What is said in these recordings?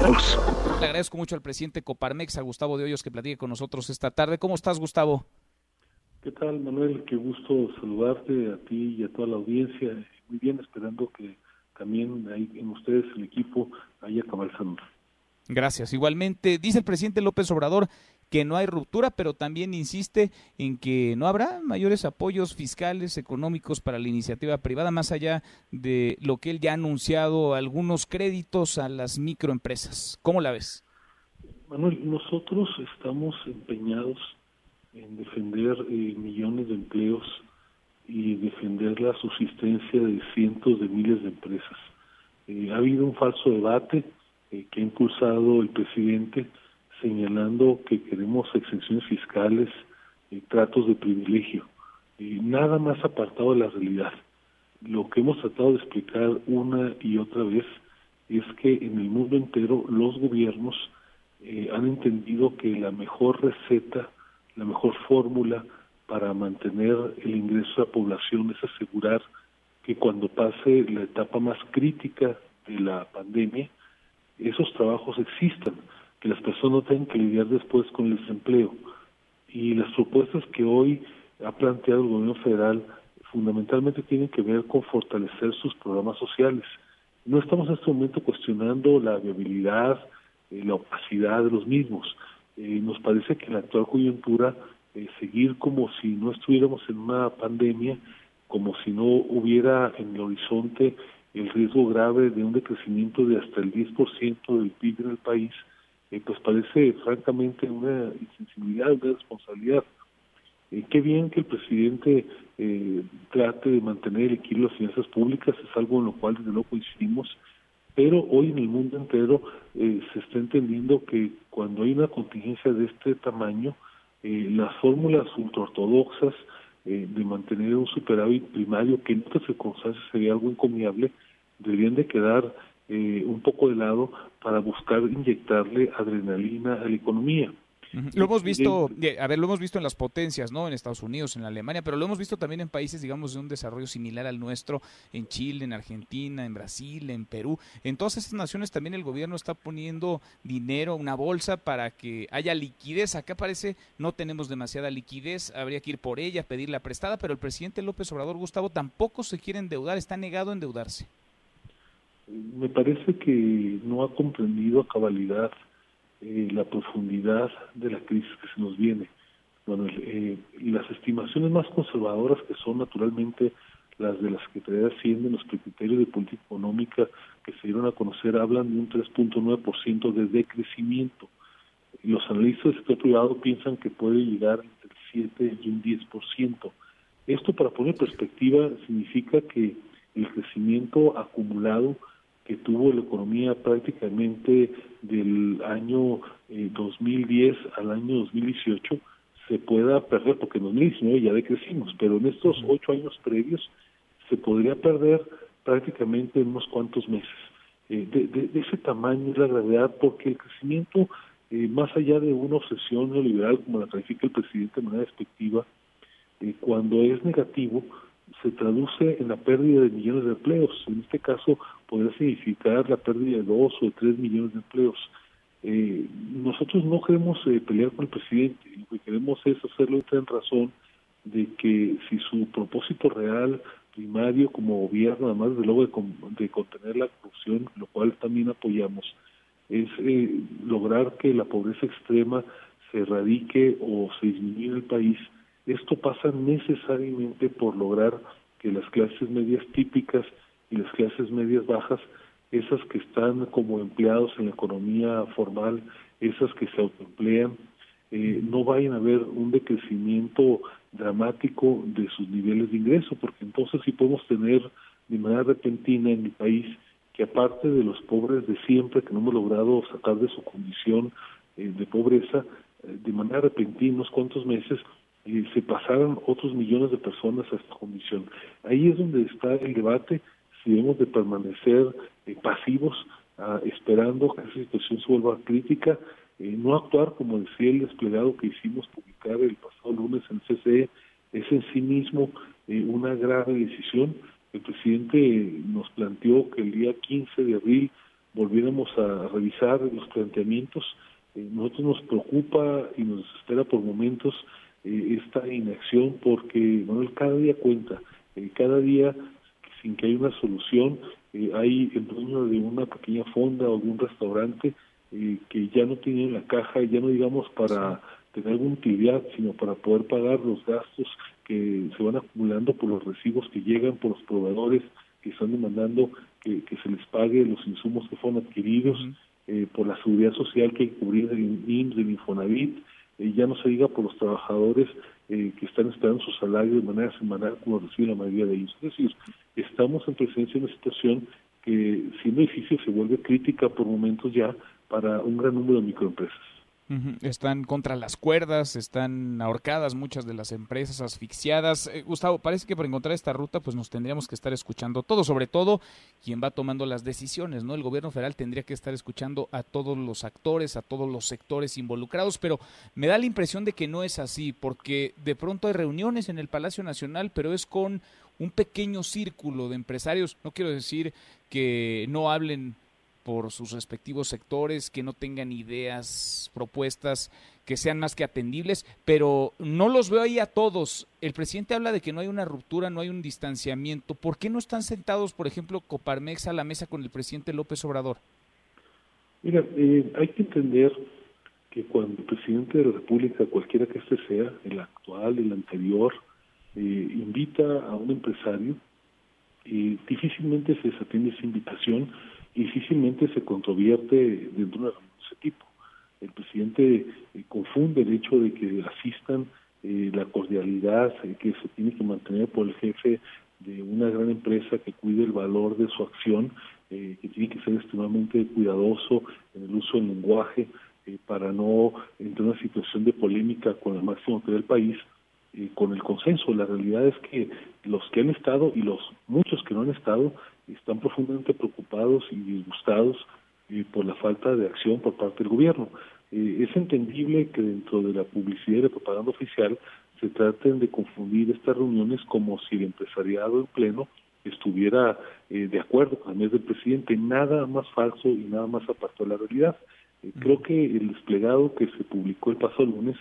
Le agradezco mucho al presidente Coparmex, a Gustavo de Hoyos, que platique con nosotros esta tarde. ¿Cómo estás, Gustavo? ¿Qué tal, Manuel? Qué gusto saludarte a ti y a toda la audiencia. Muy bien, esperando que también ahí en ustedes, el equipo, haya cabal salud. Gracias. Igualmente, dice el presidente López Obrador que no hay ruptura, pero también insiste en que no habrá mayores apoyos fiscales, económicos para la iniciativa privada, más allá de lo que él ya ha anunciado, algunos créditos a las microempresas. ¿Cómo la ves? Manuel, nosotros estamos empeñados en defender eh, millones de empleos y defender la subsistencia de cientos de miles de empresas. Eh, ha habido un falso debate eh, que ha impulsado el presidente señalando que queremos exenciones fiscales y tratos de privilegio. Y nada más apartado de la realidad. Lo que hemos tratado de explicar una y otra vez es que en el mundo entero los gobiernos eh, han entendido que la mejor receta, la mejor fórmula para mantener el ingreso de la población es asegurar que cuando pase la etapa más crítica de la pandemia, esos trabajos existan que las personas no tengan que lidiar después con el desempleo. Y las propuestas que hoy ha planteado el gobierno federal fundamentalmente tienen que ver con fortalecer sus programas sociales. No estamos en este momento cuestionando la viabilidad, eh, la opacidad de los mismos. Eh, nos parece que en la actual coyuntura eh, seguir como si no estuviéramos en una pandemia, como si no hubiera en el horizonte el riesgo grave de un decrecimiento de hasta el 10% del PIB en el país, eh, pues parece francamente una insensibilidad, una responsabilidad. Eh, qué bien que el presidente eh, trate de mantener el equilibrio de las finanzas públicas, es algo en lo cual desde luego coincidimos, pero hoy en el mundo entero se está entendiendo que cuando hay una contingencia de este tamaño, las fórmulas ultraortodoxas de mantener un superávit primario, que en otras circunstancias sería algo encomiable, deberían de quedar eh, un poco de lado para buscar inyectarle adrenalina a la economía. Lo hemos visto, a ver, lo hemos visto en las potencias, ¿no? En Estados Unidos, en Alemania, pero lo hemos visto también en países, digamos, de un desarrollo similar al nuestro, en Chile, en Argentina, en Brasil, en Perú. En todas estas naciones también el gobierno está poniendo dinero, una bolsa para que haya liquidez. Acá parece no tenemos demasiada liquidez, habría que ir por ella, pedirla prestada, pero el presidente López Obrador Gustavo tampoco se quiere endeudar, está negado a endeudarse me parece que no ha comprendido a cabalidad eh, la profundidad de la crisis que se nos viene. Bueno, eh, las estimaciones más conservadoras, que son naturalmente las de la Secretaría de Hacienda en los criterios de política económica que se dieron a conocer, hablan de un 3.9% de decrecimiento. Los analistas del sector privado piensan que puede llegar entre el 7 y un 10%. Esto, para poner perspectiva, significa que el crecimiento acumulado que tuvo la economía prácticamente del año 2010 eh, al año 2018 se pueda perder, porque en 2019 ya decrecimos, pero en estos ocho años previos se podría perder prácticamente en unos cuantos meses. Eh, de, ese tamaño es la gravedad, porque el crecimiento, eh, más allá de una obsesión neoliberal, como la califica el presidente de manera despectiva, cuando es negativo, se traduce en la pérdida de millones de empleos. En este caso, podría significar la pérdida de dos o tres millones de empleos. Eh, nosotros no queremos eh, pelear con el presidente, lo que queremos es hacerlo en razón de que si su propósito real, primario como gobierno, además de luego de, contener la corrupción, lo cual también apoyamos, es eh, lograr que la pobreza extrema se erradique o se disminuya en el país, esto pasa necesariamente por lograr que las clases medias típicas y las clases medias bajas, esas que están como empleados en la economía formal, esas que se autoemplean, eh, no vayan a ver un decrecimiento dramático de sus niveles de ingreso, porque entonces sí podemos tener de manera repentina en mi país que aparte de los pobres de siempre que no hemos logrado sacar de su condición eh, de pobreza, eh, de manera repentina, unos cuantos meses, y se pasaran otros millones de personas a esta condición. Ahí es donde está el debate si debemos de permanecer eh, pasivos ah, esperando que esa situación se vuelva crítica, eh, no actuar como decía el desplegado que hicimos publicar el pasado lunes en CCE, es en sí mismo eh, una grave decisión. El presidente nos planteó que el día 15 de abril volviéramos a revisar los planteamientos. Eh, nosotros nos preocupa y nos desespera por momentos eh, esta inacción porque Manuel cada día cuenta, eh, cada día sin que haya una solución, hay el dueño de una pequeña fonda o de un restaurante que ya no tiene la caja, ya no digamos para tener alguna utilidad, sino para poder pagar los gastos que se van acumulando por los recibos que llegan, por los proveedores que están demandando que, se les pague los insumos que fueron adquiridos, eh, por la seguridad social que hay que cubrir del IMSS, del Infonavit, eh, ya no se diga por los trabajadores eh, que están esperando su salario de manera semanal como recibe la mayoría de ellos. Es decir, estamos en presencia de una situación que siendo difícil se vuelve crítica por momentos ya para un gran número de microempresas. Están contra las cuerdas, están ahorcadas muchas de las empresas, asfixiadas. Eh, Gustavo, parece que para encontrar esta ruta pues nos tendríamos que estar escuchando todo, sobre todo quien va tomando las decisiones, ¿no? El gobierno federal tendría que estar escuchando a todos los actores, a todos los sectores involucrados, pero me da la impresión de que no es así, porque de pronto hay reuniones en el Palacio Nacional, pero es con un pequeño círculo de empresarios. No quiero decir que no hablen por sus respectivos sectores, que no tengan ideas, propuestas que sean más que atendibles, pero no los veo ahí a todos. El presidente habla de que no hay una ruptura, no hay un distanciamiento. ¿Por qué no están sentados, por ejemplo, Coparmex a la mesa con el presidente López Obrador? Mira, eh, hay que entender que cuando el presidente de la República, cualquiera que este sea, el actual, el anterior, eh, invita a un empresario, eh, difícilmente se desatiende esa invitación difícilmente se controvierte dentro de ese tipo. El presidente eh, confunde el hecho de que asistan eh, la cordialidad eh, que se tiene que mantener por el jefe de una gran empresa que cuide el valor de su acción, que tiene que ser extremadamente cuidadoso en el uso del lenguaje para no entrar en una situación de polémica con el máximo autoridad del país, con el consenso. La realidad es que los que han estado y los muchos que no han estado están profundamente preocupados y disgustados eh, por la falta de acción por parte del gobierno. Eh, es entendible que dentro de la publicidad y la propaganda oficial se traten de confundir estas reuniones como si el empresariado en pleno estuviera eh, de acuerdo con el mes del presidente. Nada más falso y nada más apartado de la realidad. creo que el desplegado que se publicó el pasado lunes,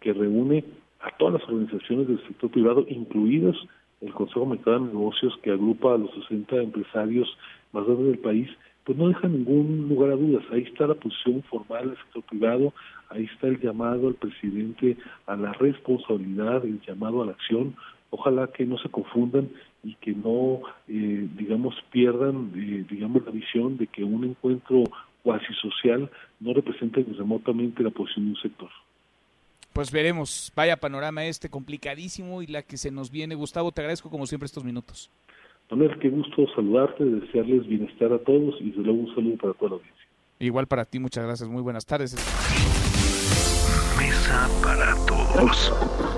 que reúne a todas las organizaciones del sector privado, incluidos el Consejo Mexicano de Negocios, que agrupa a los 60 empresarios más grandes del país, pues no deja ningún lugar a dudas. Ahí está la posición formal del sector privado, ahí está el llamado al presidente a la responsabilidad, el llamado a la acción. Ojalá que no se confundan y que no, eh, digamos, pierdan, eh, digamos, la visión de que un encuentro cuasi social no representa remotamente la posición de un sector pues veremos. Vaya panorama este complicadísimo y la que se nos viene. Gustavo, te agradezco como siempre estos minutos. Manuel, qué gusto saludarte, desearles bienestar a todos y desde luego un saludo para toda la audiencia. Igual para ti, muchas gracias. Muy buenas tardes. Mesa para todos.